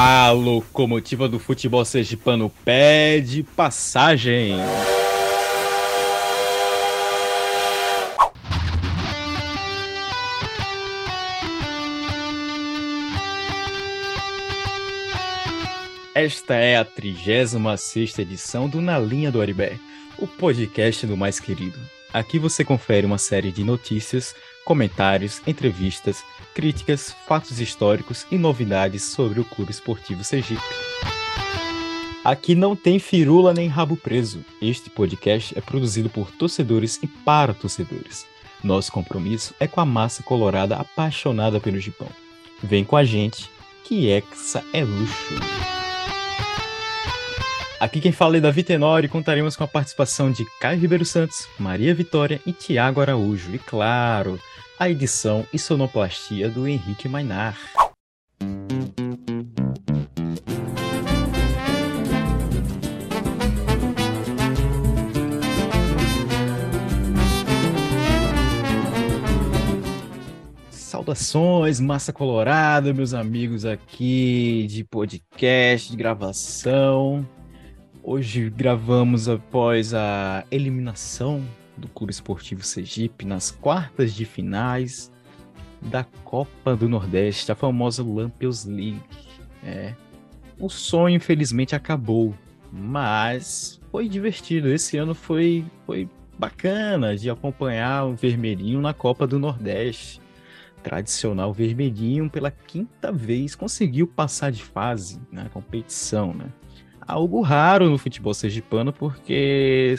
A locomotiva do futebol sergipano pede passagem. Esta é a 36 edição do Na Linha do Aribé, o podcast do mais querido. Aqui você confere uma série de notícias, comentários, entrevistas, críticas, fatos históricos e novidades sobre o Clube Esportivo Sergipe. Aqui não tem firula nem rabo preso. Este podcast é produzido por torcedores e para torcedores. Nosso compromisso é com a massa colorada apaixonada pelo Gipão. Vem com a gente, que Hexa é luxo. Aqui quem fala é Davi Tenório e contaremos com a participação de Caio Ribeiro Santos, Maria Vitória e Tiago Araújo. E claro, a edição e sonoplastia do Henrique Mainar. Saudações, massa colorada, meus amigos aqui de podcast, de gravação. Hoje gravamos após a eliminação do Clube Esportivo Sergipe nas quartas de finais da Copa do Nordeste, a famosa Lampions League. É. O sonho, infelizmente, acabou, mas foi divertido. Esse ano foi, foi bacana de acompanhar o Vermelhinho na Copa do Nordeste. Tradicional Vermelhinho, pela quinta vez, conseguiu passar de fase na competição, né? algo raro no futebol sergipano, porque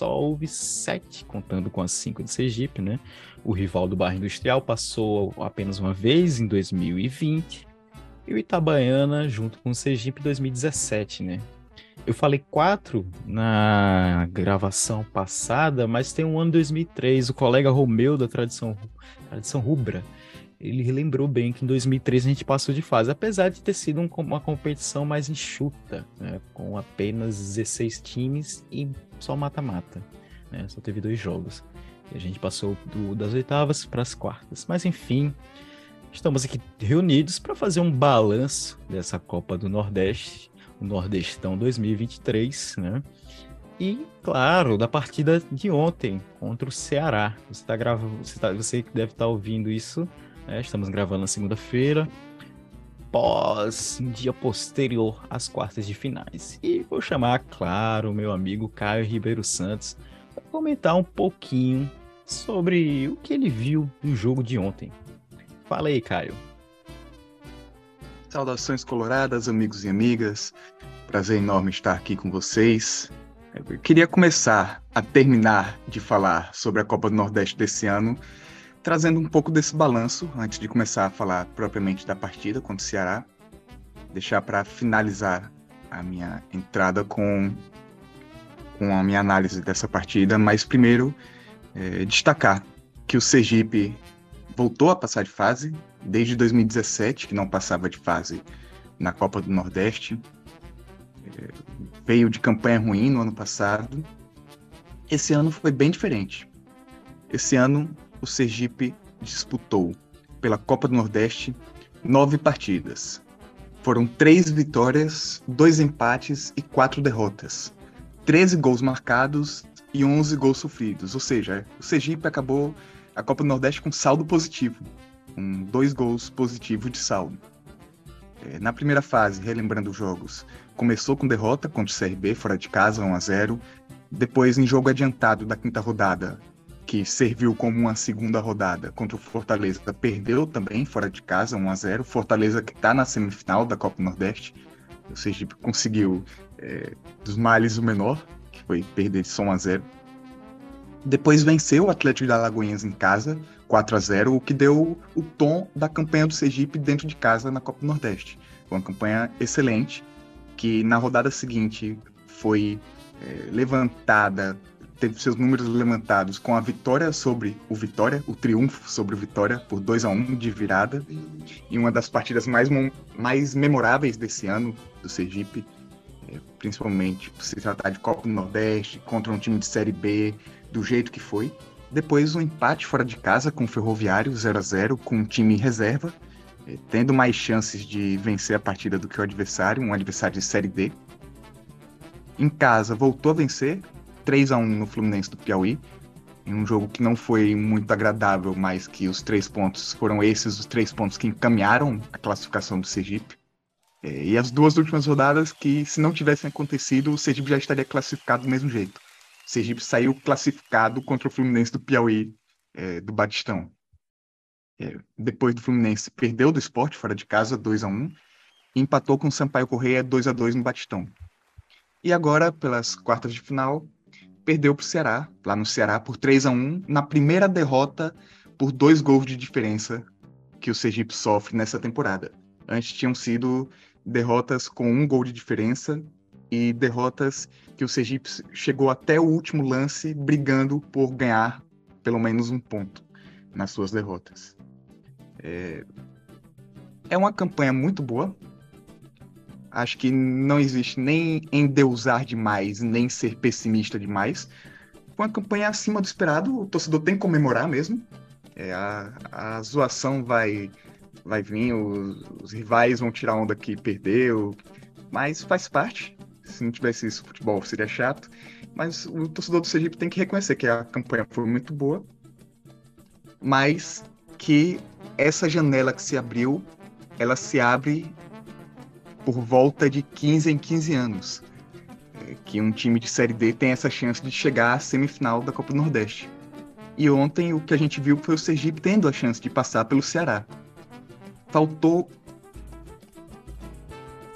só houve sete, contando com as cinco de Sergipe, né? O rival do bairro industrial passou apenas uma vez em 2020, e o Itabaiana junto com o Sergipe em 2017, né? Eu falei quatro na gravação passada, mas tem um ano 2003, o colega Romeu da Tradição, Tradição Rubra, ele lembrou bem que em 2013 a gente passou de fase, apesar de ter sido um, uma competição mais enxuta, né, com apenas 16 times e só mata-mata. Né, só teve dois jogos. E a gente passou do, das oitavas para as quartas. Mas enfim, estamos aqui reunidos para fazer um balanço dessa Copa do Nordeste, o Nordestão 2023, né? E, claro, da partida de ontem contra o Ceará. Você, tá gravando, você, tá, você deve estar tá ouvindo isso né? Estamos gravando na segunda-feira, pós dia posterior às quartas de finais. E vou chamar, claro, meu amigo Caio Ribeiro Santos para comentar um pouquinho sobre o que ele viu no jogo de ontem. Fala aí, Caio. Saudações coloradas, amigos e amigas. Prazer enorme estar aqui com vocês. Eu queria começar a terminar de falar sobre a Copa do Nordeste desse ano trazendo um pouco desse balanço antes de começar a falar propriamente da partida contra o Ceará. Deixar para finalizar a minha entrada com, com a minha análise dessa partida, mas primeiro é, destacar que o Sergipe voltou a passar de fase desde 2017, que não passava de fase na Copa do Nordeste. É, veio de campanha ruim no ano passado. Esse ano foi bem diferente. Esse ano o Sergipe disputou pela Copa do Nordeste nove partidas. Foram três vitórias, dois empates e quatro derrotas. 13 gols marcados e 11 gols sofridos. Ou seja, o Sergipe acabou a Copa do Nordeste com saldo positivo, com dois gols positivos de saldo. É, na primeira fase, relembrando os jogos, começou com derrota contra o CRB, fora de casa, 1 a 0 Depois, em jogo adiantado da quinta rodada, que serviu como uma segunda rodada contra o Fortaleza, perdeu também fora de casa, 1 a 0 Fortaleza que está na semifinal da Copa Nordeste, ou seja, conseguiu é, dos males o menor, que foi perder de só 1 a 0 Depois venceu o Atlético de Alagoinhas em casa, 4 a 0 o que deu o tom da campanha do Sergipe dentro de casa na Copa Nordeste. Foi uma campanha excelente, que na rodada seguinte foi é, levantada teve seus números levantados com a vitória sobre o Vitória, o triunfo sobre o Vitória por 2 a 1 de virada, e uma das partidas mais, mais memoráveis desse ano do Sergipe, é, principalmente se tratar de Copa do Nordeste, contra um time de Série B, do jeito que foi. Depois um empate fora de casa com o Ferroviário 0 a 0 com um time reserva, eh, tendo mais chances de vencer a partida do que o adversário, um adversário de Série D. Em casa, voltou a vencer, 3 a 1 no Fluminense do Piauí, em um jogo que não foi muito agradável, mas que os três pontos foram esses os três pontos que encaminharam a classificação do Sergipe. É, e as duas últimas rodadas que, se não tivessem acontecido, o Sergipe já estaria classificado do mesmo jeito. O Sergipe saiu classificado contra o Fluminense do Piauí, é, do Batistão. É, depois do Fluminense, perdeu do esporte fora de casa, 2 a 1 e empatou com o Sampaio Correia 2 a 2 no Batistão. E agora, pelas quartas de final, perdeu para o Ceará, lá no Ceará, por 3 a 1 na primeira derrota por dois gols de diferença que o Sergipe sofre nessa temporada. Antes tinham sido derrotas com um gol de diferença e derrotas que o Sergipe chegou até o último lance brigando por ganhar pelo menos um ponto nas suas derrotas. É, é uma campanha muito boa. Acho que não existe nem endeusar demais, nem ser pessimista demais. Foi uma campanha acima do esperado, o torcedor tem que comemorar mesmo. É, a, a zoação vai vai vir, os, os, rivais vão tirar onda que perdeu, mas faz parte. Se não tivesse isso, futebol seria chato. Mas o torcedor do Sergipe tem que reconhecer que a campanha foi muito boa, mas que essa janela que se abriu, ela se abre por volta de 15 em 15 anos. É, que um time de Série D tem essa chance de chegar à semifinal da Copa do Nordeste. E ontem o que a gente viu foi o Sergipe tendo a chance de passar pelo Ceará faltou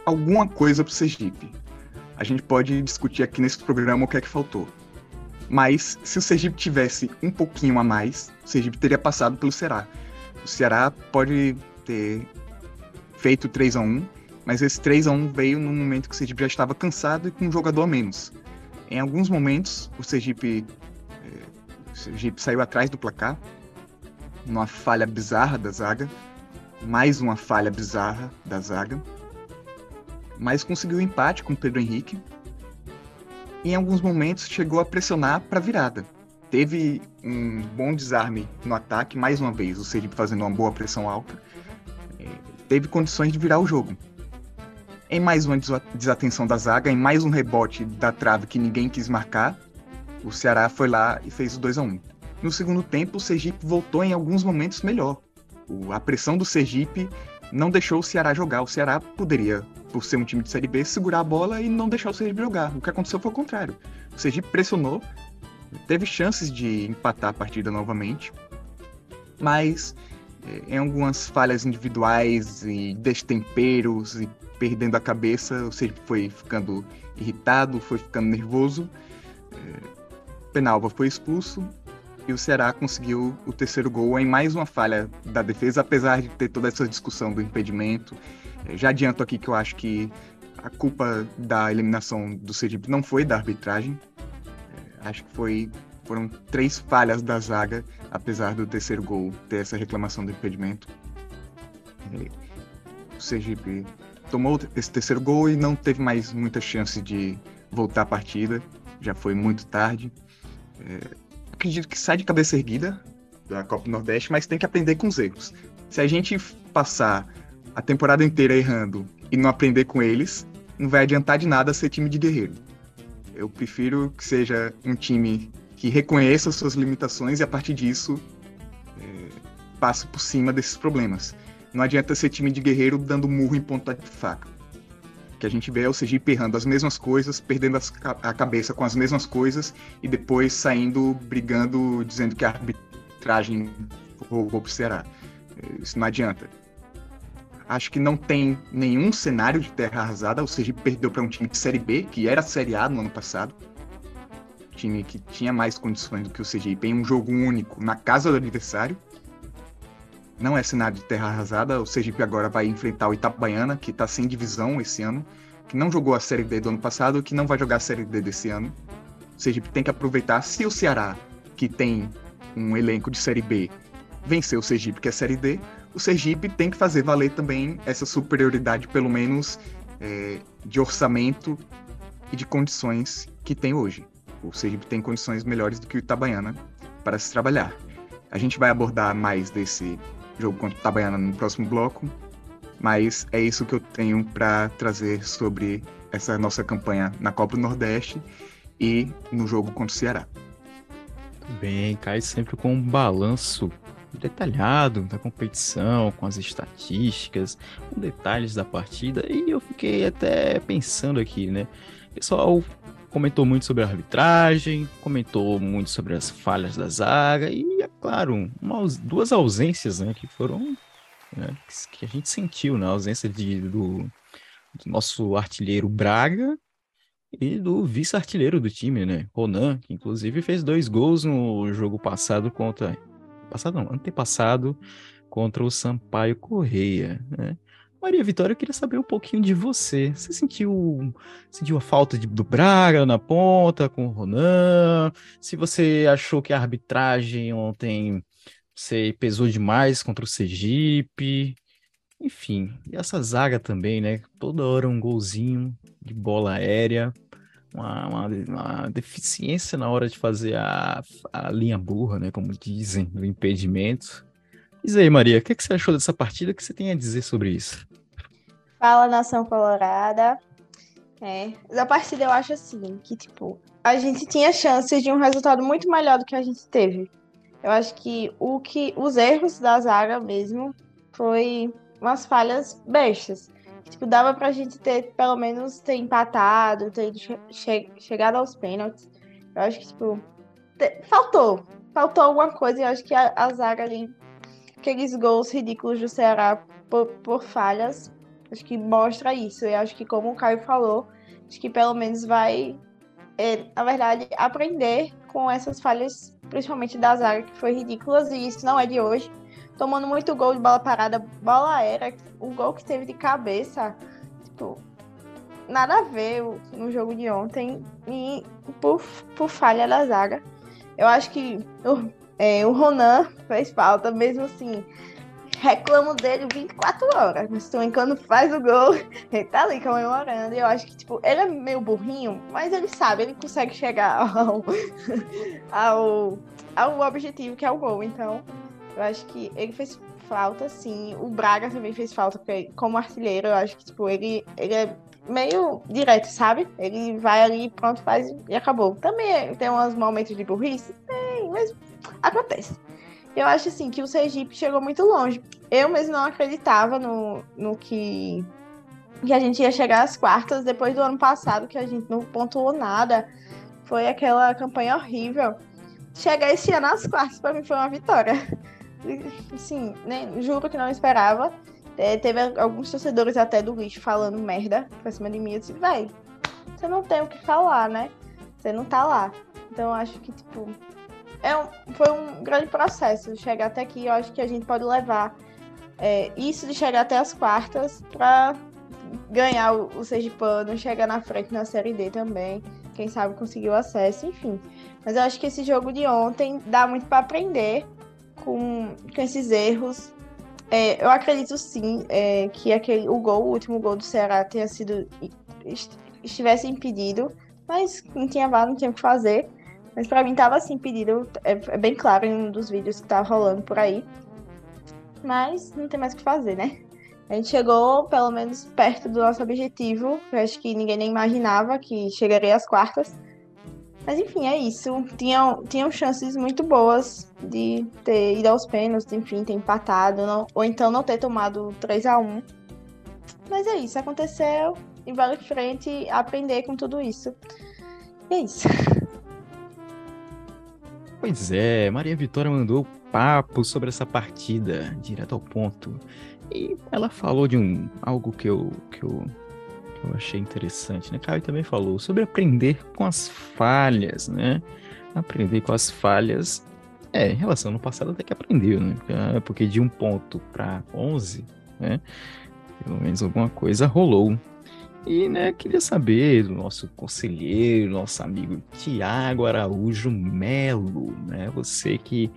alguma coisa para o Sergipe. A gente pode discutir aqui nesse programa o que é que faltou. Mas se o Sergipe tivesse um pouquinho a mais, o Sergipe teria passado pelo Ceará. O Ceará pode ter feito 3 a 1 mas esse 3 a 1 veio no momento que o Sergipe já estava cansado e com um jogador a menos. Em alguns momentos, o Sergipe, eh, o Sergipe saiu atrás do placar, numa falha bizarra da zaga, mais uma falha bizarra da zaga, mas conseguiu empate com o Pedro Henrique. E em alguns momentos chegou a pressionar para virada. Teve um bom desarme no ataque, mais uma vez, o Sergipe fazendo uma boa pressão alta. É, teve condições de virar o jogo. Em mais uma desatenção da zaga, em mais um rebote da trave que ninguém quis marcar, o Ceará foi lá e fez o 2 a 1 No segundo tempo, o Sergipe voltou em alguns momentos melhor. A pressão do Sergipe não deixou o Ceará jogar. O Ceará poderia, por ser um time de Série B, segurar a bola e não deixar o Sergipe jogar. O que aconteceu foi o contrário. O Sergipe pressionou, teve chances de empatar a partida novamente, mas eh, em algumas falhas individuais e destemperos e perdendo a cabeça, o Sergipe foi ficando irritado, foi ficando nervoso. Eh, Penalva foi expulso e o Ceará conseguiu o terceiro gol em mais uma falha da defesa, apesar de ter toda essa discussão do impedimento. É, já adianto aqui que eu acho que a culpa da eliminação do Sergipe não foi da arbitragem. É, acho que foi foram três falhas da zaga, apesar do terceiro gol ter essa reclamação do impedimento. É, o Sergipe tomou esse terceiro gol e não teve mais muita chance de voltar à partida. Já foi muito tarde acredito que sai de cabeça erguida da Copa do Nordeste, mas tem que aprender com os erros. Se a gente passar a temporada inteira errando e não aprender com eles, não vai adiantar de nada ser time de guerreiro. Eu prefiro que seja um time que reconheça suas limitações e a partir disso é, passe por cima desses problemas. Não adianta ser time de guerreiro dando murro em ponta de faca que a gente vê é o Sergipe errando as mesmas coisas, perdendo as, a cabeça com as mesmas coisas e depois saindo brigando, dizendo que a arbitragem roubou pro Ceará. Isso não adianta. Acho que não tem nenhum cenário de terra arrasada. O Sergipe perdeu para um time de Série B, que era Série A no ano passado. Time que tinha mais condições do que o Sergipe em um jogo único na casa do adversário não é cenário de terra arrasada. O Sergipe agora vai enfrentar o Itabaiana, que está sem divisão esse ano, que não jogou a Série D do ano passado, que não vai jogar a Série D desse ano. O Sergipe tem que aproveitar. Se o Ceará, que tem um elenco de Série B, vencer o Sergipe, que é Série D, o Sergipe tem que fazer valer também essa superioridade, pelo menos é, de orçamento e de condições que tem hoje. O Sergipe tem condições melhores do que o Itabaiana para se trabalhar. A gente vai abordar mais desse jogo contra o Itabaiana no próximo bloco. Mas é isso que eu tenho para trazer sobre essa nossa campanha na Copa do Nordeste e no jogo contra o Ceará. Muito bem, cai sempre com um balanço detalhado da competição, com as estatísticas, com detalhes da partida, e eu fiquei até pensando aqui, né? Pessoal comentou muito sobre a arbitragem, comentou muito sobre as falhas da zaga, e, é claro, uma, duas ausências, né, que foram. Né, que a gente sentiu, né? A ausência de, do, do nosso artilheiro Braga e do vice-artilheiro do time, né? Ronan, que inclusive fez dois gols no jogo passado contra passado não, antepassado contra o Sampaio Correia, né? Maria Vitória, eu queria saber um pouquinho de você. Você sentiu, sentiu a falta de, do Braga na ponta com o Ronan? Se você achou que a arbitragem ontem você pesou demais contra o Sergipe? Enfim, e essa zaga também, né? Toda hora um golzinho de bola aérea uma, uma, uma, deficiência na hora de fazer a, a linha burra, né? Como dizem, do impedimento. Diz aí, Maria, o que, é que você achou dessa partida? O que você tem a dizer sobre isso? Fala, Nação Colorada. É, da partida eu acho assim, que tipo, a gente tinha chances de um resultado muito melhor do que a gente teve. Eu acho que o que os erros da zaga mesmo foi umas falhas bestas. Tipo, dava pra gente ter, pelo menos, ter empatado, ter che chegado aos pênaltis. Eu acho que, tipo, faltou. Faltou alguma coisa. Eu acho que a, a zaga ali, aqueles gols ridículos do Ceará por, por falhas, acho que mostra isso. Eu acho que, como o Caio falou, acho que pelo menos vai, é, na verdade, aprender com essas falhas, principalmente da zaga, que foi ridículas, e isso não é de hoje tomando muito gol de bola parada, bola aérea, o gol que teve de cabeça, tipo, nada a ver no jogo de ontem e por, por falha da zaga. Eu acho que é, o Ronan fez falta, mesmo assim. Reclamo dele 24 horas, mas também quando faz o gol, ele tá ali comemorando. E eu acho que, tipo, ele é meio burrinho, mas ele sabe, ele consegue chegar ao, ao, ao objetivo que é o gol. Então, eu acho que ele fez falta, sim. O Braga também fez falta, porque como artilheiro, eu acho que, tipo, ele, ele é meio direto, sabe? Ele vai ali, pronto, faz e acabou. Também tem uns momentos de burrice, tem, mas acontece. Eu acho, assim, que o Sergipe chegou muito longe. Eu mesmo não acreditava no, no que, que a gente ia chegar às quartas depois do ano passado, que a gente não pontuou nada. Foi aquela campanha horrível. Chegar esse ano às quartas, para mim, foi uma vitória assim, nem, juro que não esperava. É, teve alguns torcedores até do lixo falando merda pra cima de mim. Eu disse, vai, você não tem o que falar, né? Você não tá lá. Então acho que, tipo, é um, foi um grande processo chegar até aqui. Eu acho que a gente pode levar é, isso de chegar até as quartas pra ganhar o, o Sergipano, chegar na frente na Série D também. Quem sabe conseguir o acesso, enfim. Mas eu acho que esse jogo de ontem dá muito para aprender com, com esses erros. É, eu acredito sim é, que aquele, o gol, o último gol do Ceará tenha sido estivesse impedido, mas não tinha VAR, não tinha o que fazer. Mas para mim estava assim impedido, é, é, bem claro em um dos vídeos que tá rolando por aí. Mas não tem mais o que fazer, né? A gente chegou pelo menos perto do nosso objetivo. Eu acho que ninguém nem imaginava que chegaria às quartas. Mas enfim, é isso. Tinham, tinham chances muito boas de ter ido aos pênaltis, enfim, ter empatado, não, ou então não ter tomado 3 a 1 Mas é isso, aconteceu e vale frente aprender com tudo isso. E é isso. Pois é, Maria Vitória mandou papo sobre essa partida, direto ao ponto. E ela falou de um algo que eu, que eu eu achei interessante, né? Caio também falou sobre aprender com as falhas, né? Aprender com as falhas. É, em relação ao passado até que aprendeu, né? Porque de um ponto para 11, né? Pelo menos alguma coisa rolou. E, né, queria saber do nosso conselheiro, nosso amigo Tiago Araújo Melo, né? Você que,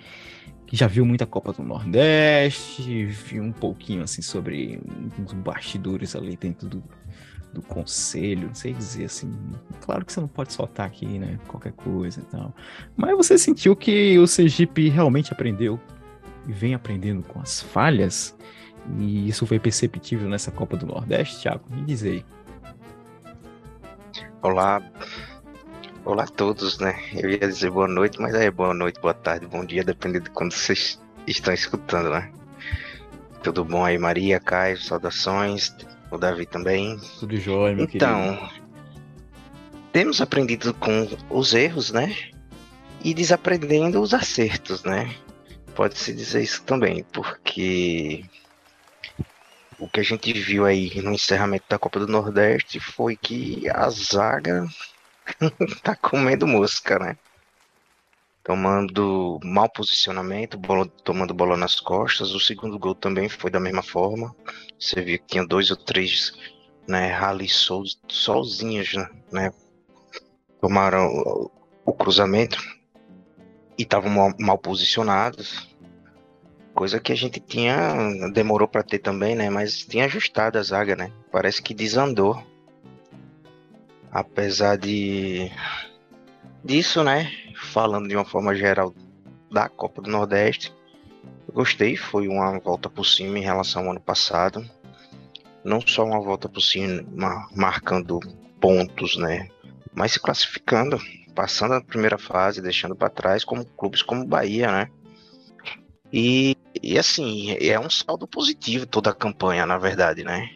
que já viu muita Copa do Nordeste, viu um pouquinho, assim, sobre os bastidores ali dentro do, do conselho, não sei dizer assim. Claro que você não pode soltar aqui, né? Qualquer coisa e tal. Mas você sentiu que o Sergipe realmente aprendeu e vem aprendendo com as falhas? E isso foi perceptível nessa Copa do Nordeste, Thiago? Me diz aí. Olá, olá a todos, né? Eu ia dizer boa noite, mas é boa noite, boa tarde, bom dia, dependendo de quando vocês estão escutando, né? Tudo bom aí, Maria, Caio, saudações, o Davi também. Tudo jóia, meu então, querido. temos aprendido com os erros, né? E desaprendendo os acertos, né? Pode-se dizer isso também, porque o que a gente viu aí no encerramento da Copa do Nordeste foi que a zaga tá comendo mosca, né? Tomando mau posicionamento, tomando bola nas costas. O segundo gol também foi da mesma forma. Você viu que tinha dois ou três né, rally sozinhos, né? Tomaram o, o cruzamento e estavam mal, mal posicionados coisa que a gente tinha demorou para ter também, né? Mas tinha ajustado a zaga, né? Parece que desandou. Apesar de disso, né? Falando de uma forma geral da Copa do Nordeste, gostei. Foi uma volta por cima em relação ao ano passado. Não só uma volta por cima, marcando pontos, né? Mas se classificando, passando a primeira fase, deixando para trás, como clubes como Bahia, né? E, e assim, é um saldo positivo toda a campanha, na verdade, né?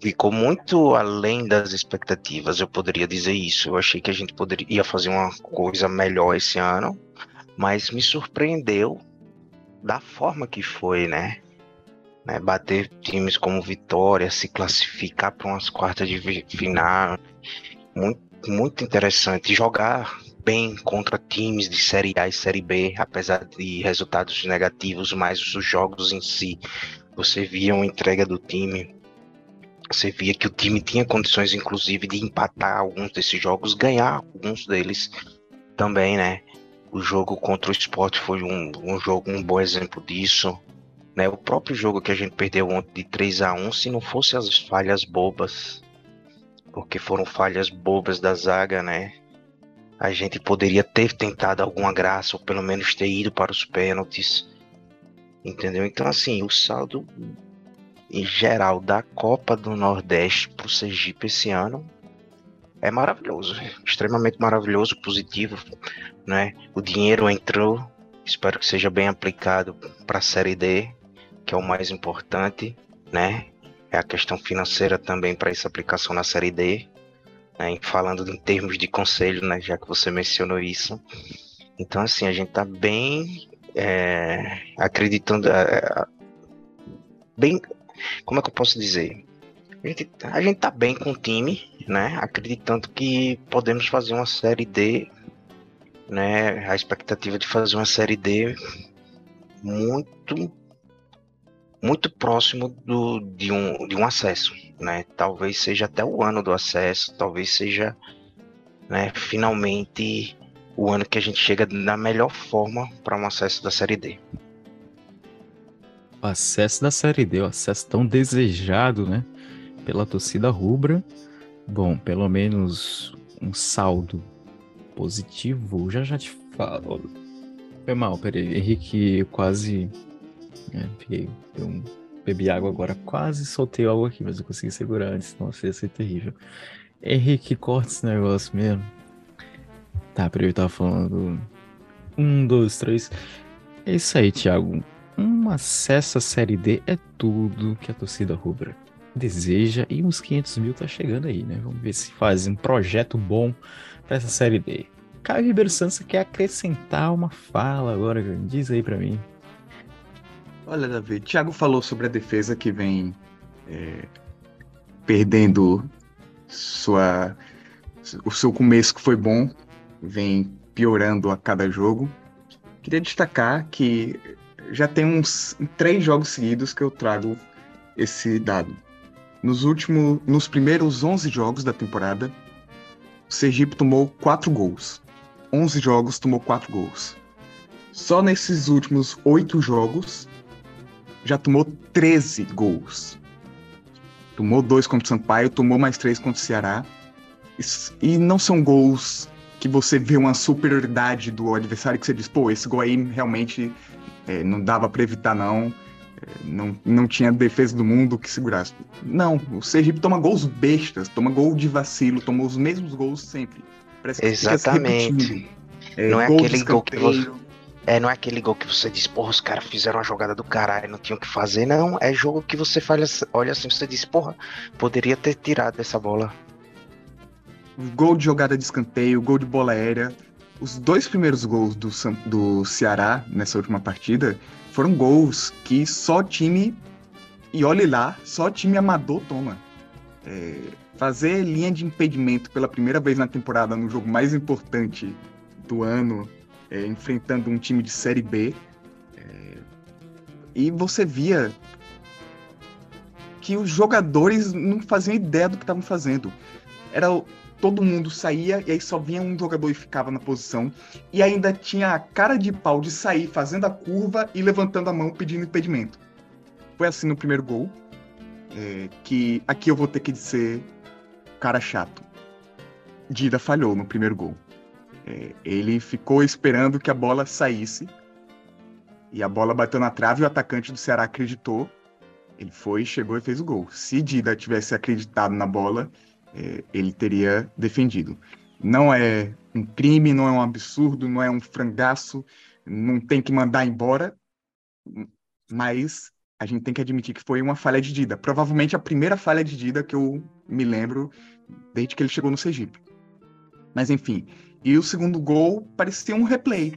Ficou muito além das expectativas, eu poderia dizer isso. Eu achei que a gente poderia ia fazer uma coisa melhor esse ano, mas me surpreendeu da forma que foi, né? né? Bater times como Vitória, se classificar para umas quartas de final, muito, muito interessante. Jogar bem contra times de Série A e Série B, apesar de resultados negativos, mas os jogos em si, você via uma entrega do time, você via que o time tinha condições, inclusive, de empatar alguns desses jogos, ganhar alguns deles também, né? O jogo contra o Sport foi um, um jogo, um bom exemplo disso. Né? O próprio jogo que a gente perdeu ontem de 3 a 1 se não fosse as falhas bobas, porque foram falhas bobas da zaga, né? A gente poderia ter tentado alguma graça, ou pelo menos ter ido para os pênaltis. Entendeu? Então, assim, o saldo em geral da Copa do Nordeste para o Sergipe esse ano é maravilhoso, extremamente maravilhoso, positivo, né? O dinheiro entrou, espero que seja bem aplicado para a Série D, que é o mais importante, né? É a questão financeira também para essa aplicação na Série D né, falando em termos de conselho, né, já que você mencionou isso. Então, assim, a gente está bem é, acreditando, é, bem, como é que eu posso dizer? A gente, a gente tá bem com o time, né, acreditando que podemos fazer uma série D, né, a expectativa de fazer uma série D muito muito próximo do, de, um, de um acesso, né? Talvez seja até o ano do acesso, talvez seja, né, finalmente o ano que a gente chega na melhor forma para um acesso da Série D. O acesso da Série D, o acesso tão desejado, né, pela torcida rubra. Bom, pelo menos um saldo positivo, já já te falo. Foi mal, peraí, Henrique quase é, fiquei, eu bebi água agora, quase soltei algo aqui, mas eu consegui segurar antes, nossa, ia ser terrível. Henrique, corta esse negócio mesmo. Tá, peraí, eu tava falando. Um, dois, três. É isso aí, Thiago. Um acesso à Série D é tudo que a torcida rubra deseja e uns 500 mil tá chegando aí, né? Vamos ver se faz um projeto bom para essa Série D. Caio Ribeiro Santos quer acrescentar uma fala agora, diz aí para mim. Olha, Davi, Thiago falou sobre a defesa que vem é, perdendo sua, o seu começo que foi bom, vem piorando a cada jogo. Queria destacar que já tem uns três jogos seguidos que eu trago esse dado. Nos últimos, nos primeiros 11 jogos da temporada, o Sergipe tomou quatro gols. 11 jogos tomou quatro gols. Só nesses últimos oito jogos, já tomou 13 gols. Tomou dois contra o Sampaio, tomou mais três contra o Ceará. E não são gols que você vê uma superioridade do adversário que você diz, pô, esse gol aí realmente é, não dava para evitar, não. não, não tinha defesa do mundo que segurasse. Não, o Sergipe toma gols bestas, toma gol de vacilo, tomou os mesmos gols sempre. Parece que Exatamente. É, não é aquele gol que você. É, não é aquele gol que você diz, porra, os caras fizeram uma jogada do caralho, não tinham o que fazer. Não, é jogo que você faz, olha assim, você diz, porra, poderia ter tirado essa bola. Gol de jogada de escanteio, gol de bola aérea. Os dois primeiros gols do, do Ceará nessa última partida foram gols que só time, e olhe lá, só time amador toma. É, fazer linha de impedimento pela primeira vez na temporada no jogo mais importante do ano, é, enfrentando um time de Série B. É, e você via que os jogadores não faziam ideia do que estavam fazendo. Era todo mundo saía e aí só vinha um jogador e ficava na posição. E ainda tinha a cara de pau de sair fazendo a curva e levantando a mão pedindo impedimento. Foi assim no primeiro gol. É, que aqui eu vou ter que dizer cara chato. Dida falhou no primeiro gol. É, ele ficou esperando que a bola saísse. E a bola bateu na trave o atacante do Ceará acreditou. Ele foi, chegou e fez o gol. Se Dida tivesse acreditado na bola, é, ele teria defendido. Não é um crime, não é um absurdo, não é um frangaço, não tem que mandar embora, mas a gente tem que admitir que foi uma falha de Dida. Provavelmente a primeira falha de Dida que eu me lembro desde que ele chegou no Sergipe. Mas enfim, e o segundo gol parecia um replay.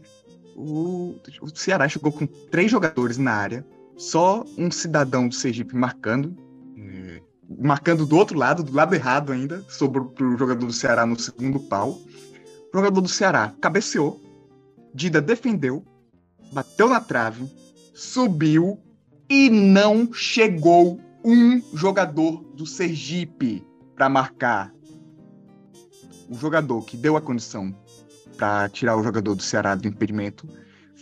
O, o Ceará chegou com três jogadores na área, só um cidadão do Sergipe marcando, marcando do outro lado, do lado errado ainda, sobre o jogador do Ceará no segundo pau. O jogador do Ceará cabeceou, Dida defendeu, bateu na trave, subiu e não chegou um jogador do Sergipe para marcar. O jogador que deu a condição para tirar o jogador do Ceará do impedimento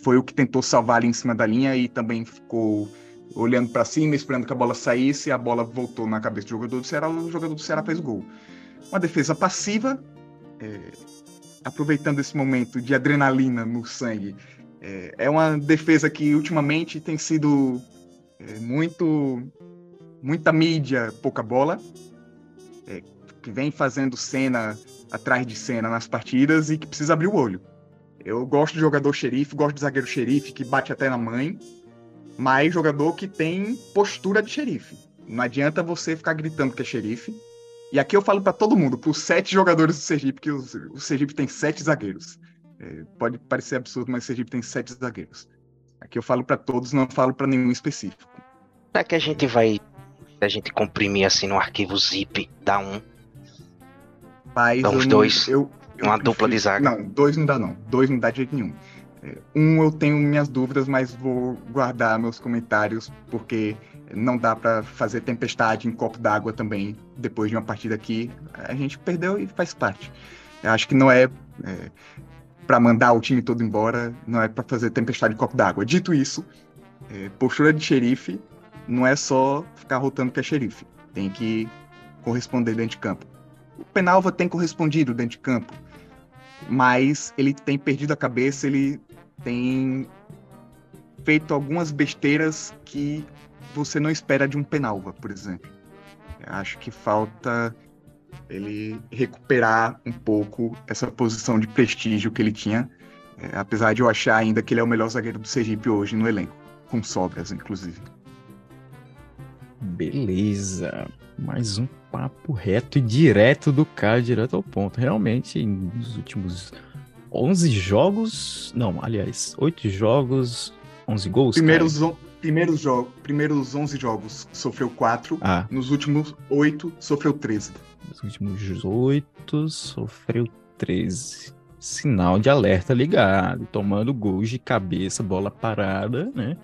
foi o que tentou salvar ali em cima da linha e também ficou olhando para cima, esperando que a bola saísse, a bola voltou na cabeça do jogador do Ceará, o jogador do Ceará fez gol. Uma defesa passiva, é, aproveitando esse momento de adrenalina no sangue. É, é uma defesa que ultimamente tem sido é, muito muita mídia, pouca bola, é, que vem fazendo cena atrás de cena nas partidas e que precisa abrir o olho. Eu gosto de jogador xerife, gosto de zagueiro xerife que bate até na mãe, mas jogador que tem postura de xerife. Não adianta você ficar gritando que é xerife. E aqui eu falo para todo mundo, para os sete jogadores do Sergipe, que o, Sergipe tem sete zagueiros. É, pode parecer absurdo, mas o Sergipe tem sete zagueiros. Aqui eu falo para todos, não falo para nenhum específico. É que a gente vai. A gente comprimir assim no arquivo zip, dá um. Mas dá uns dois. Eu, eu uma prefiro, dupla de zaga. Não, dois não dá não. Dois não dá de jeito nenhum. Um eu tenho minhas dúvidas, mas vou guardar meus comentários, porque não dá para fazer tempestade em copo d'água também depois de uma partida que a gente perdeu e faz parte. Eu acho que não é, é para mandar o time todo embora, não é para fazer tempestade em copo d'água. Dito isso, é, postura de xerife não é só ficar rotando que é xerife, tem que corresponder dentro de campo. O Penalva tem correspondido dentro de campo, mas ele tem perdido a cabeça, ele tem feito algumas besteiras que você não espera de um Penalva, por exemplo. Eu acho que falta ele recuperar um pouco essa posição de prestígio que ele tinha, é, apesar de eu achar ainda que ele é o melhor zagueiro do Sergipe hoje no elenco, com sobras, inclusive. Beleza. Mais um papo reto e direto do cara, direto ao ponto. Realmente, nos últimos 11 jogos. Não, aliás, 8 jogos, 11 gols. Primeiros, on, primeiros, jo primeiros 11 jogos sofreu 4. Ah. Nos últimos 8 sofreu 13. Nos últimos 8 sofreu 13. Sinal de alerta ligado, tomando gols de cabeça, bola parada, né?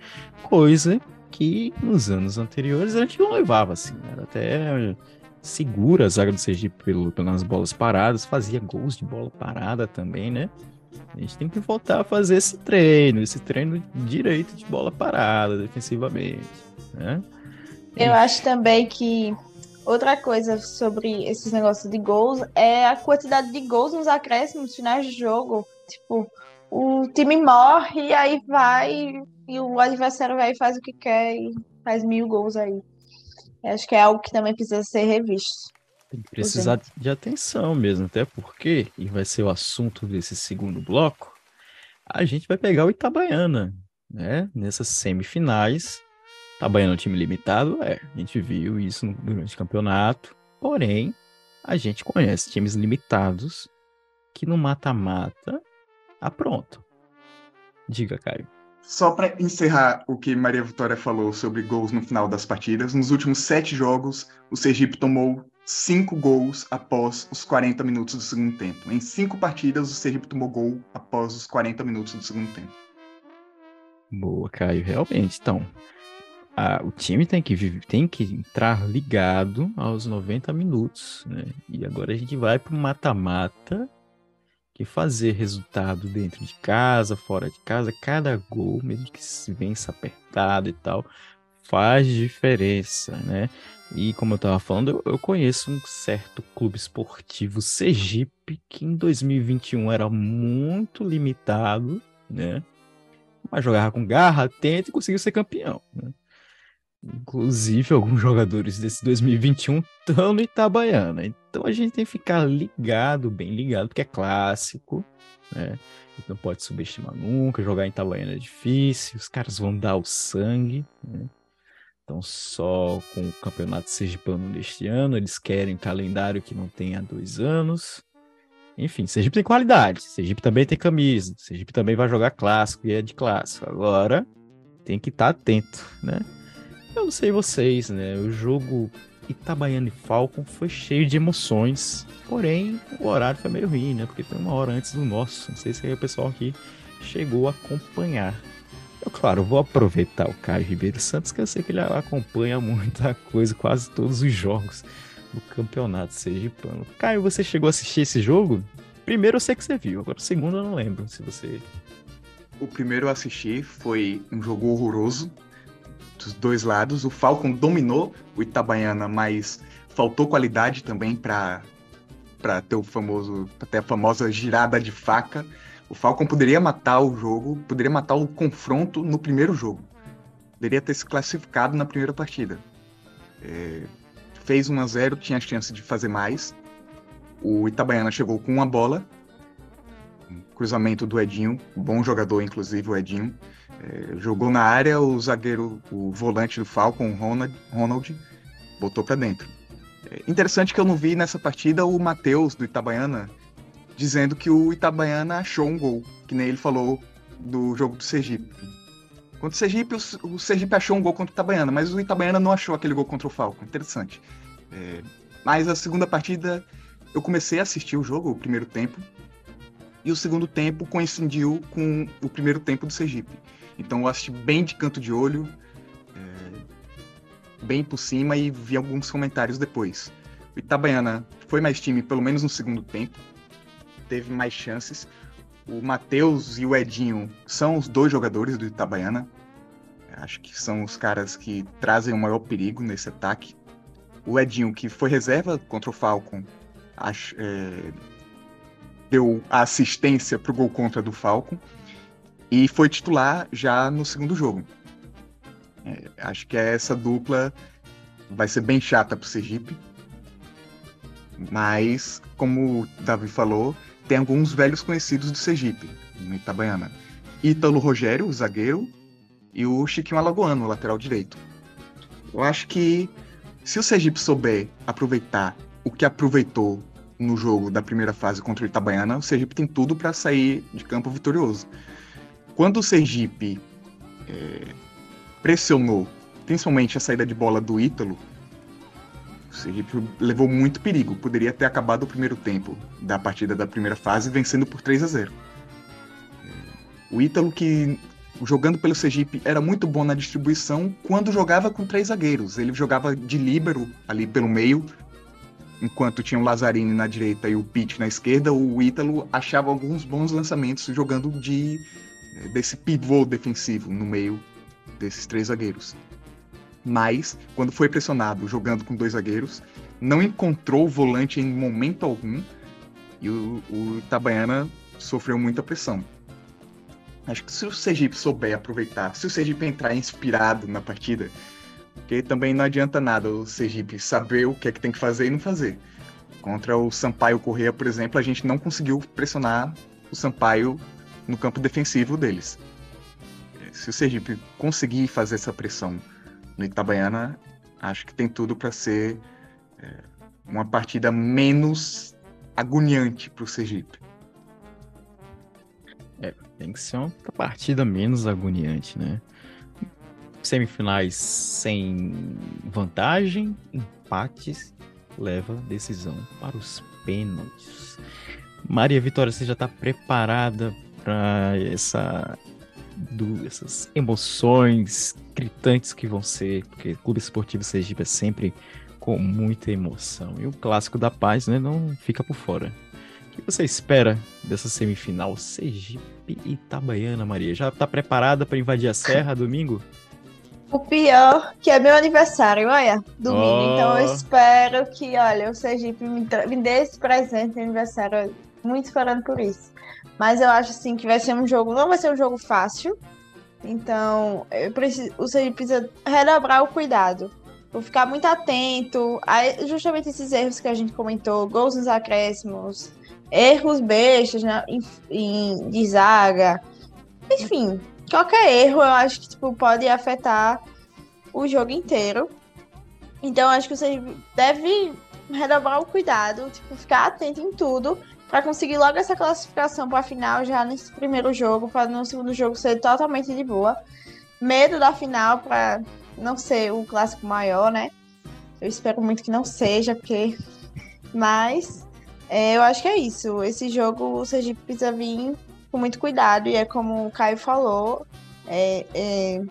Coisa que nos anos anteriores a gente não levava assim. Era até segura a zaga do Sergipe pelo, pelas bolas paradas, fazia gols de bola parada também, né? A gente tem que voltar a fazer esse treino, esse treino direito de bola parada, defensivamente, né? Eu acho também que outra coisa sobre esses negócios de gols é a quantidade de gols nos acréscimos finais de jogo. Tipo, o time morre e aí vai e o adversário vai e faz o que quer e faz mil gols aí. Eu acho que é algo que também precisa ser revisto. Tem que precisar de atenção mesmo, até porque, e vai ser o assunto desse segundo bloco, a gente vai pegar o Itabaiana, né? Nessas semifinais. Itabaiana é um time limitado, é. A gente viu isso durante o campeonato. Porém, a gente conhece times limitados que no mata-mata aprontam. Diga, Caio. Só para encerrar o que Maria Vitória falou sobre gols no final das partidas, nos últimos sete jogos, o Sergipe tomou cinco gols após os 40 minutos do segundo tempo. Em cinco partidas, o Sergipe tomou gol após os 40 minutos do segundo tempo. Boa, Caio, realmente. Então, a, o time tem que, tem que entrar ligado aos 90 minutos, né? E agora a gente vai para o mata-mata, que fazer resultado dentro de casa, fora de casa, cada gol, mesmo que se vença apertado e tal, faz diferença, né? E como eu estava falando, eu, eu, conheço um certo clube esportivo Sergipe que em 2021 era muito limitado, né? Mas jogava com garra, atento e conseguiu ser campeão. Né? Inclusive, alguns jogadores desse 2021 estão no Itabaiana. Então a gente tem que ficar ligado, bem ligado, porque é clássico, né? Não pode subestimar nunca. Jogar em Itabaiana é difícil, os caras vão dar o sangue, né? Então, só com o campeonato sergipano deste ano, eles querem um calendário que não tem há dois anos. Enfim, Sergipe tem qualidade, Sergipe também tem camisa, Sergipe também vai jogar clássico e é de clássico. Agora, tem que estar tá atento, né? Eu não sei vocês, né? O jogo Itabaiana e Falcon foi cheio de emoções, porém o horário foi meio ruim, né? Porque foi uma hora antes do nosso. Não sei se o pessoal aqui chegou a acompanhar. Eu, claro, vou aproveitar o Caio Ribeiro Santos, que eu sei que ele acompanha muita coisa, quase todos os jogos do campeonato sergipano. Caio, você chegou a assistir esse jogo? Primeiro eu sei que você viu, agora o segundo eu não lembro se você. O primeiro eu assisti foi um jogo horroroso dos dois lados. O Falcon dominou o Itabaiana, mas faltou qualidade também para para ter o famoso, ter a famosa girada de faca. O Falcon poderia matar o jogo, poderia matar o confronto no primeiro jogo. Poderia ter se classificado na primeira partida. É, fez 1 a 0 tinha chance de fazer mais. O Itabaiana chegou com uma bola. Um cruzamento do Edinho, bom jogador, inclusive, o Edinho. É, jogou na área, o zagueiro, o volante do Falcon, Ronald, Ronald botou para dentro. É interessante que eu não vi nessa partida o Matheus do Itabaiana dizendo que o Itabaiana achou um gol, que nem ele falou do jogo do Sergipe. Contra o Sergipe, o Sergipe achou um gol contra o Itabaiana, mas o Itabaiana não achou aquele gol contra o Falcon. Interessante. É, mas a segunda partida, eu comecei a assistir o jogo, o primeiro tempo, e o segundo tempo coincidiu com o primeiro tempo do Sergipe. Então eu assisti bem de canto de olho, é, bem por cima e vi alguns comentários depois. O Itabaiana foi mais time, pelo menos no segundo tempo teve mais chances. O Matheus e o Edinho são os dois jogadores do Itabaiana. Acho que são os caras que trazem o maior perigo nesse ataque. O Edinho, que foi reserva contra o Falcon, acho, é, deu a assistência para o gol contra do Falcon e foi titular já no segundo jogo. É, acho que essa dupla vai ser bem chata para o Sergipe. Mas, como o Davi falou, tem alguns velhos conhecidos do Sergipe, no Itabaiana. Ítalo Rogério, o zagueiro, e o Chiquinho Alagoano, lateral direito. Eu acho que se o Sergipe souber aproveitar o que aproveitou no jogo da primeira fase contra o Itabaiana, o Sergipe tem tudo para sair de campo vitorioso. Quando o Sergipe é, pressionou, principalmente a saída de bola do Ítalo, o Sergipe levou muito perigo. Poderia ter acabado o primeiro tempo da partida da primeira fase vencendo por 3 a 0. O Ítalo, que jogando pelo Sergipe era muito bom na distribuição quando jogava com três zagueiros. Ele jogava de líbero ali pelo meio, enquanto tinha o Lazzarini na direita e o Pitt na esquerda. O Ítalo achava alguns bons lançamentos jogando de desse pivô defensivo no meio desses três zagueiros mas quando foi pressionado jogando com dois zagueiros, não encontrou o volante em momento algum e o, o Itabaiana sofreu muita pressão. Acho que se o Sergipe souber aproveitar, se o Sergipe entrar inspirado na partida, Porque também não adianta nada o Sergipe saber o que é que tem que fazer e não fazer. Contra o Sampaio Correia, por exemplo, a gente não conseguiu pressionar o Sampaio no campo defensivo deles. Se o Sergipe conseguir fazer essa pressão no Itabaiana, acho que tem tudo para ser é, uma partida menos agoniante para o Sergipe. É, tem que ser uma partida menos agoniante, né? Semifinais sem vantagem, empates, leva decisão para os pênaltis. Maria Vitória, você já está preparada para essa do, essas emoções gritantes que vão ser, porque Clube Esportivo Sergipe é sempre com muita emoção. E o clássico da paz, né, não fica por fora. O que você espera dessa semifinal Sergipe e Itabaiana, Maria? Já está preparada para invadir a serra domingo? O pior, que é meu aniversário, olha, domingo. Oh. Então eu espero que, olha, o Sergipe me, me dê esse presente de aniversário. Muito esperando por isso. Mas eu acho assim que vai ser um jogo, não vai ser um jogo fácil. Então, preciso, o Sergipe precisa redobrar o cuidado. Vou ficar muito atento a justamente esses erros que a gente comentou, gols nos acréscimos, erros bestas né, em, em, de zaga. Enfim, qualquer erro eu acho que tipo, pode afetar o jogo inteiro. Então acho que você deve redobrar o cuidado, tipo, ficar atento em tudo para conseguir logo essa classificação para a final já nesse primeiro jogo, para no segundo jogo ser totalmente de boa. Medo da final para não ser o clássico maior, né? Eu espero muito que não seja, porque. Mas é, eu acho que é isso. Esse jogo o Sergipe precisa vir com muito cuidado, e é como o Caio falou. É, é...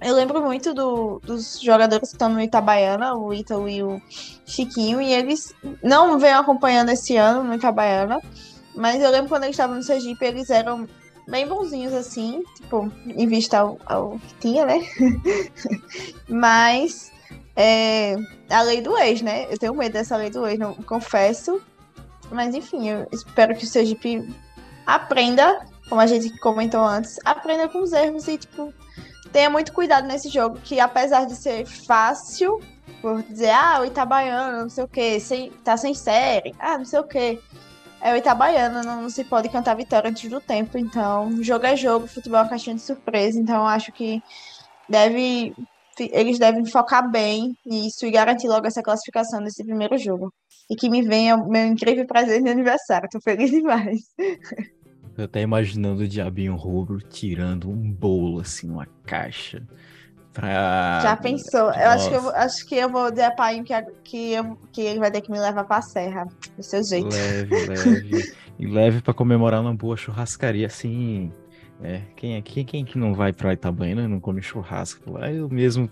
Eu lembro muito do, dos jogadores que estão no Itabaiana, o Ítalo e o Chiquinho, e eles não vêm acompanhando esse ano no Itabaiana, mas eu lembro quando eles estavam no Sergipe, eles eram bem bonzinhos assim, tipo, em vista ao, ao que tinha, né? mas é, a lei do ex, né? Eu tenho medo dessa lei do ex, não confesso. Mas enfim, eu espero que o Sergipe aprenda, como a gente comentou antes, aprenda com os erros e, tipo, tenha muito cuidado nesse jogo, que apesar de ser fácil, por dizer, ah, o Itabaiano, não sei o quê, sem, tá sem série, ah, não sei o quê. É o Itabaiano, não, não se pode cantar vitória antes do tempo, então, jogo é jogo, futebol é uma caixinha de surpresa, então acho que deve eles devem focar bem nisso e garantir logo essa classificação desse primeiro jogo. E que me venha o meu incrível prazer de aniversário. Tô feliz demais. Eu até imaginando o Diabinho Rubro tirando um bolo, assim, uma caixa. Pra... Já pensou? Eu acho, que eu acho que eu vou dizer a pai que, que, eu, que ele vai ter que me levar pra serra, do seu jeito. Leve, leve. e leve pra comemorar uma boa churrascaria, assim. É, quem, é, quem, quem que não vai pra Itabaiana não come churrasco lá? Eu mesmo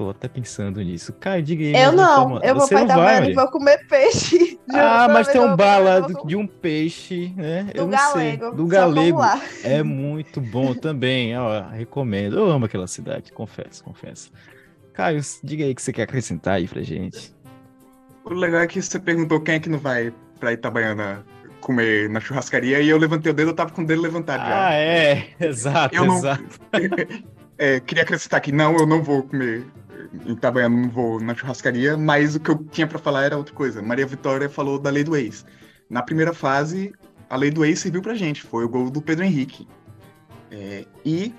tô até pensando nisso. Caio, diga aí. Eu não, eu vou pra Itabaiana e vou comer peixe. Ah, mas tem um bala de um peixe, né? Do eu não galego. Sei. Do galego. É muito bom também, ó, recomendo. Eu amo aquela cidade, confesso, confesso. Caio, diga aí o que você quer acrescentar aí pra gente. O legal é que você perguntou quem é que não vai pra Itabaiana comer na churrascaria e eu levantei o dedo, eu tava com o dedo levantado ah, já. Ah, é, exato, eu exato. é, queria acrescentar que não, eu não vou comer Itabaiana, não vou na churrascaria, mas o que eu tinha para falar era outra coisa. Maria Vitória falou da lei do ex. Na primeira fase, a lei do ex serviu pra gente, foi o gol do Pedro Henrique. É, e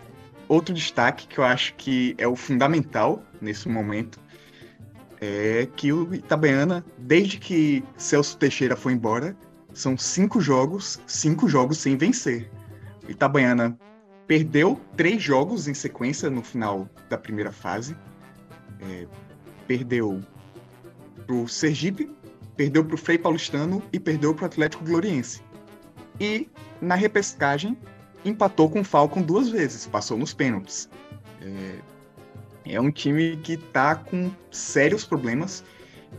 outro destaque que eu acho que é o fundamental nesse momento é que o Itabaiana, desde que Celso Teixeira foi embora, são cinco jogos, cinco jogos sem vencer. Itabaiana perdeu três jogos em sequência no final da primeira fase. É, perdeu pro Sergipe, perdeu pro Frei Paulistano e perdeu pro Atlético Gloriense. E na repescagem empatou com o Falcon duas vezes, passou nos pênaltis. É, é um time que tá com sérios problemas,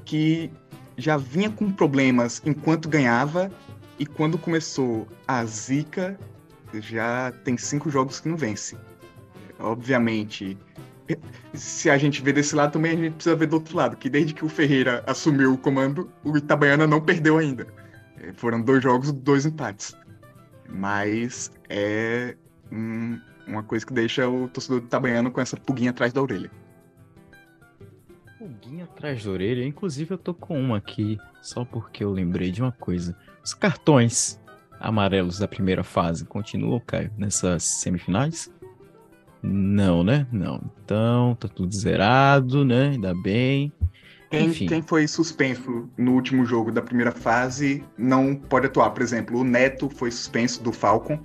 que já vinha com problemas enquanto ganhava e quando começou a zica já tem cinco jogos que não vence. Obviamente, se a gente vê desse lado também a gente precisa ver do outro lado, que desde que o Ferreira assumiu o comando, o Itabaiana não perdeu ainda. É, foram dois jogos, dois empates. Mas é uma coisa que deixa o torcedor do com essa pulguinha atrás da orelha. pulguinha atrás da orelha. Inclusive, eu tô com uma aqui, só porque eu lembrei de uma coisa. Os cartões amarelos da primeira fase continuam, Caio, nessas semifinais? Não, né? Não. Então, tá tudo zerado, né? Ainda bem. Quem, Enfim. quem foi suspenso no último jogo da primeira fase não pode atuar. Por exemplo, o Neto foi suspenso do Falcon,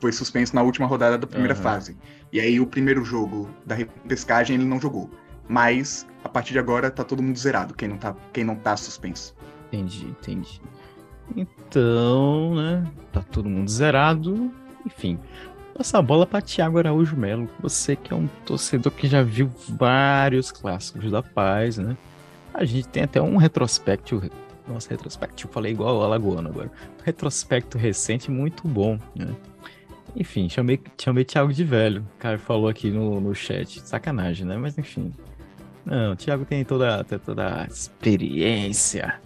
foi suspenso na última rodada da primeira Aham. fase. E aí o primeiro jogo da repescagem ele não jogou. Mas a partir de agora tá todo mundo zerado, quem não tá, quem não tá suspenso. Entendi, entendi. Então, né? Tá todo mundo zerado. Enfim. Passa a bola para Thiago Araújo Melo. Você que é um torcedor que já viu vários clássicos da paz, né? A gente tem até um retrospecto. Nossa, retrospecto, falei igual o Alagoano agora. Retrospecto recente muito bom, né? Enfim, chamei, chamei Thiago de velho. O cara falou aqui no, no chat. Sacanagem, né? Mas enfim. Não, o Thiago tem toda, tem toda a experiência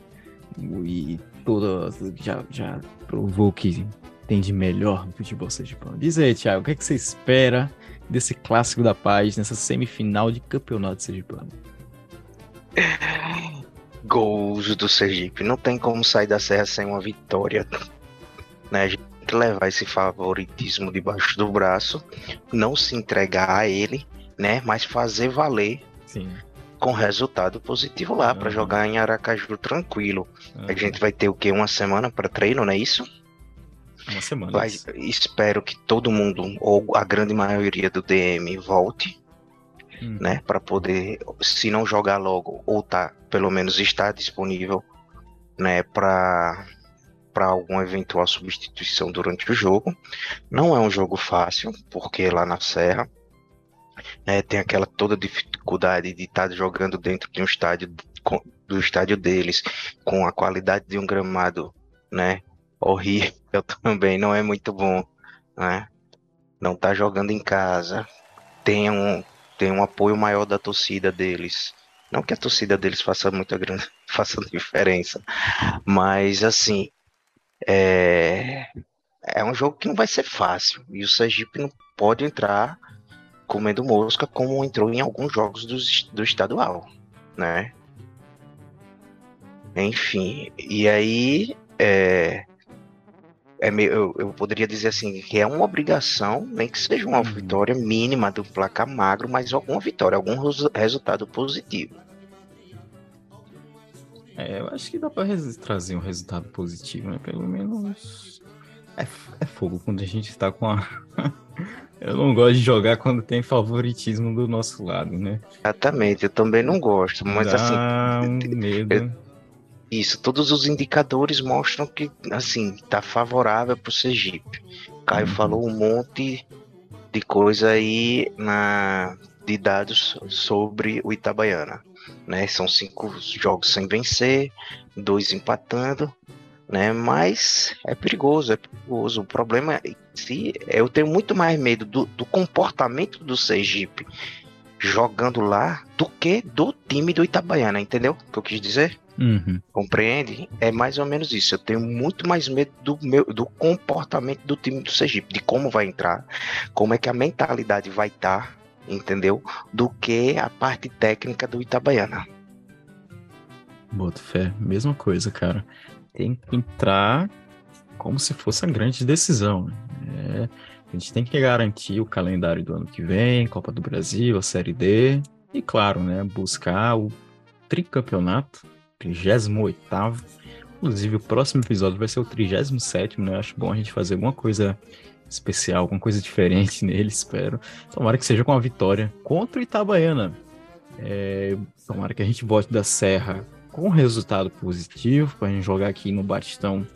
e toda. Já, já provou que tem de melhor no futebol sergipano. Diz aí, Thiago, o que, é que você espera desse clássico da paz nessa semifinal de campeonato sergipano? Gols do Sergipe. Não tem como sair da Serra sem uma vitória. Né? A gente que levar esse favoritismo debaixo do braço, não se entregar a ele, né? Mas fazer valer Sim. com resultado positivo lá, para Uhum. jogar em Aracaju tranquilo. A gente vai ter o quê? Uma semana para treino, não é isso? Uma semana. Vai, espero que todo mundo, ou a grande maioria do DM, volte, Hum. né? Para poder, se não jogar logo, ou tá, pelo menos estar disponível, né? Para para alguma eventual substituição durante o jogo. Não é um jogo fácil, porque lá na Serra né, tem aquela toda dificuldade de estar jogando dentro de um estádio do estádio deles, com a qualidade de um gramado, né? Horrível também, não é muito bom, né? Não tá jogando em casa, tem um, tem um apoio maior da torcida deles. Não que a torcida deles faça muita grande, faça diferença, mas assim, é, é um jogo que não vai ser fácil. E o Sergipe não pode entrar comendo mosca como entrou em alguns jogos do, do estadual, né? Enfim, e aí é, é meio, eu, eu poderia dizer assim que é uma obrigação, nem que seja uma Uhum. vitória mínima do placar magro, mas alguma vitória, algum resu- resultado positivo. É, eu acho que dá pra res- trazer um resultado positivo, né? Pelo menos. É, é fogo quando a gente tá com a. eu não gosto de jogar quando tem favoritismo do nosso lado, né? Exatamente, eu também não gosto, mas Dá assim, um medo. Isso, todos os indicadores mostram que, assim, tá favorável pro Sergipe. Caio Uhum. falou um monte de coisa aí na, de dados sobre o Itabaiana, né? São cinco jogos sem vencer, dois empatando, né? Mas é perigoso, é perigoso. O problema é se eu tenho muito mais medo do, do comportamento do Sergipe jogando lá do que do time do Itabaiana, entendeu? O que eu quis dizer? Uhum. Compreende? É mais ou menos isso. Eu tenho muito mais medo do meu do comportamento do time do Sergipe, de como vai entrar, como é que a mentalidade vai estar, entendeu? Do que a parte técnica do Itabaiana. Boto fé, mesma coisa, cara. Tem que entrar como se fosse a grande decisão. né? É, a gente tem que garantir o calendário do ano que vem, Copa do Brasil, a Série D, e claro, né, buscar o tricampeonato, 38º. Inclusive, o próximo episódio vai ser o 37º, né? Acho bom a gente fazer alguma coisa especial, alguma coisa diferente nele, espero. Tomara que seja com a vitória contra o Itabaiana. É, tomara que a gente volte da Serra com resultado positivo para a gente jogar aqui no Batistão.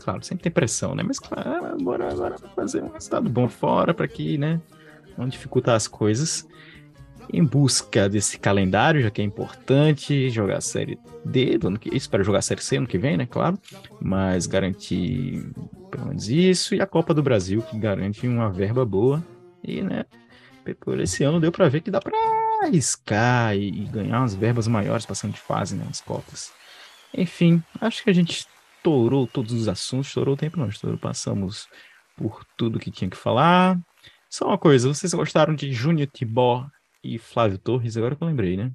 Claro, sempre tem pressão, né? Mas claro, bora, bora fazer um resultado bom fora para que, né, não dificultar as coisas. Em busca desse calendário, já que é importante jogar a série D, do ano que, espero jogar a série C ano que vem, né? Claro, mas garantir pelo menos isso e a Copa do Brasil que garante uma verba boa e, né? Por esse ano deu para ver que dá para arriscar e, ganhar umas verbas maiores passando de fase né, Copas. Enfim, acho que a gente estourou todos os assuntos, estourou o tempo não, estourou, passamos por tudo que tinha que falar. Só uma coisa, vocês gostaram de Júnior Tibó e Flávio Torres? Agora que eu lembrei, né?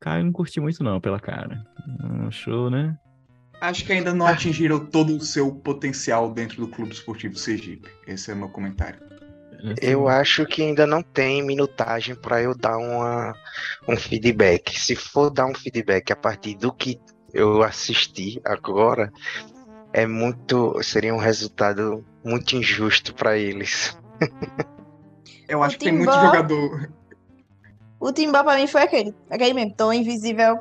Caio não curti muito não, pela cara. Não achou, né? Acho que ainda não atingiram todo o seu potencial dentro do Clube Esportivo Sergipe. Esse é o meu comentário. Eu acho que ainda não tem minutagem para eu dar uma, um feedback. Se for dar um feedback a partir do que eu assisti agora, é muito seria um resultado muito injusto para eles. Eu acho que tem muito jogador. O Timbó pra mim foi aquele, aquele mesmo, tão invisível,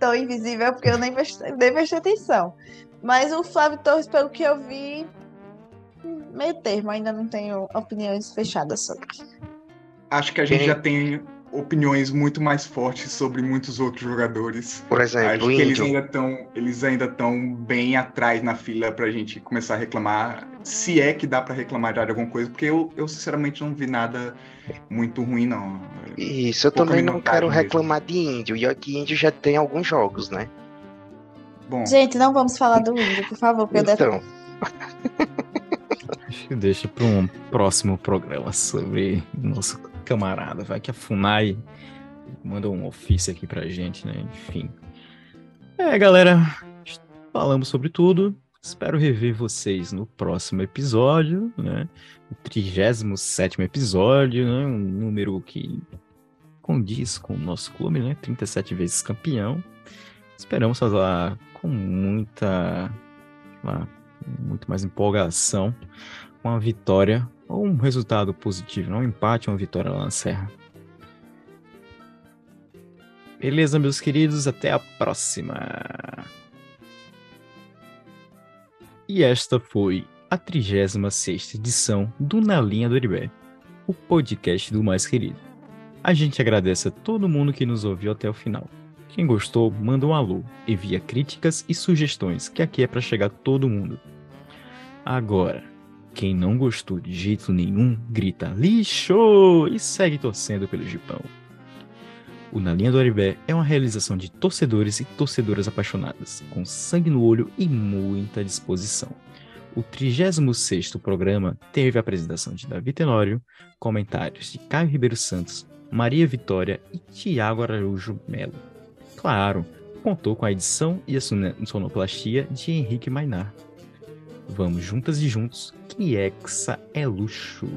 tão invisível, porque eu nem prestei, nem prestei atenção. Mas o Flávio Torres, pelo que eu vi, meio termo, ainda não tenho opiniões fechadas sobre. Acho que a gente já tem opiniões muito mais fortes sobre muitos outros jogadores. Por exemplo, Acho que eles ainda estão eles ainda estão bem atrás na fila para a gente começar a reclamar, se é que dá para reclamar de alguma coisa, porque eu, eu sinceramente não vi nada muito ruim não. Isso, eu também não quero mesmo. reclamar de Índio, e aqui Índio já tem alguns jogos, né? Bom. Gente, não vamos falar do Índio, por favor, porque então. Deixa para um próximo programa sobre nosso camarada. Vai que a FUNAI manda um ofício aqui pra gente, né? Enfim. É, galera, falamos sobre tudo. Espero rever vocês no próximo episódio, né? O 37 episódio, né? Um número que condiz com o nosso clube, né? 37 vezes campeão. Esperamos falar com muita. Lá, muito mais empolgação. Uma vitória ou um resultado positivo, não um empate uma vitória lá na Serra. Beleza, meus queridos, até a próxima. E esta foi a 36 edição do Na Linha do Aribé, o podcast do mais querido. A gente agradece a todo mundo que nos ouviu até o final. Quem gostou, manda um alô, envia críticas e sugestões, que aqui é para chegar todo mundo. Agora, quem não gostou de jeito nenhum, grita lixo e segue torcendo pelo Gipão. O Na Linha do Aribé é uma realização de torcedores e torcedoras apaixonadas, com sangue no olho e muita disposição. O 36º programa teve a apresentação de Davi Tenório, comentários de Caio Ribeiro Santos, Maria Vitória e Tiago Araújo Melo. Claro, contou com a edição e a sonoplastia de Henrique Mainar. Vamos juntas e juntos, que Hexa é luxo.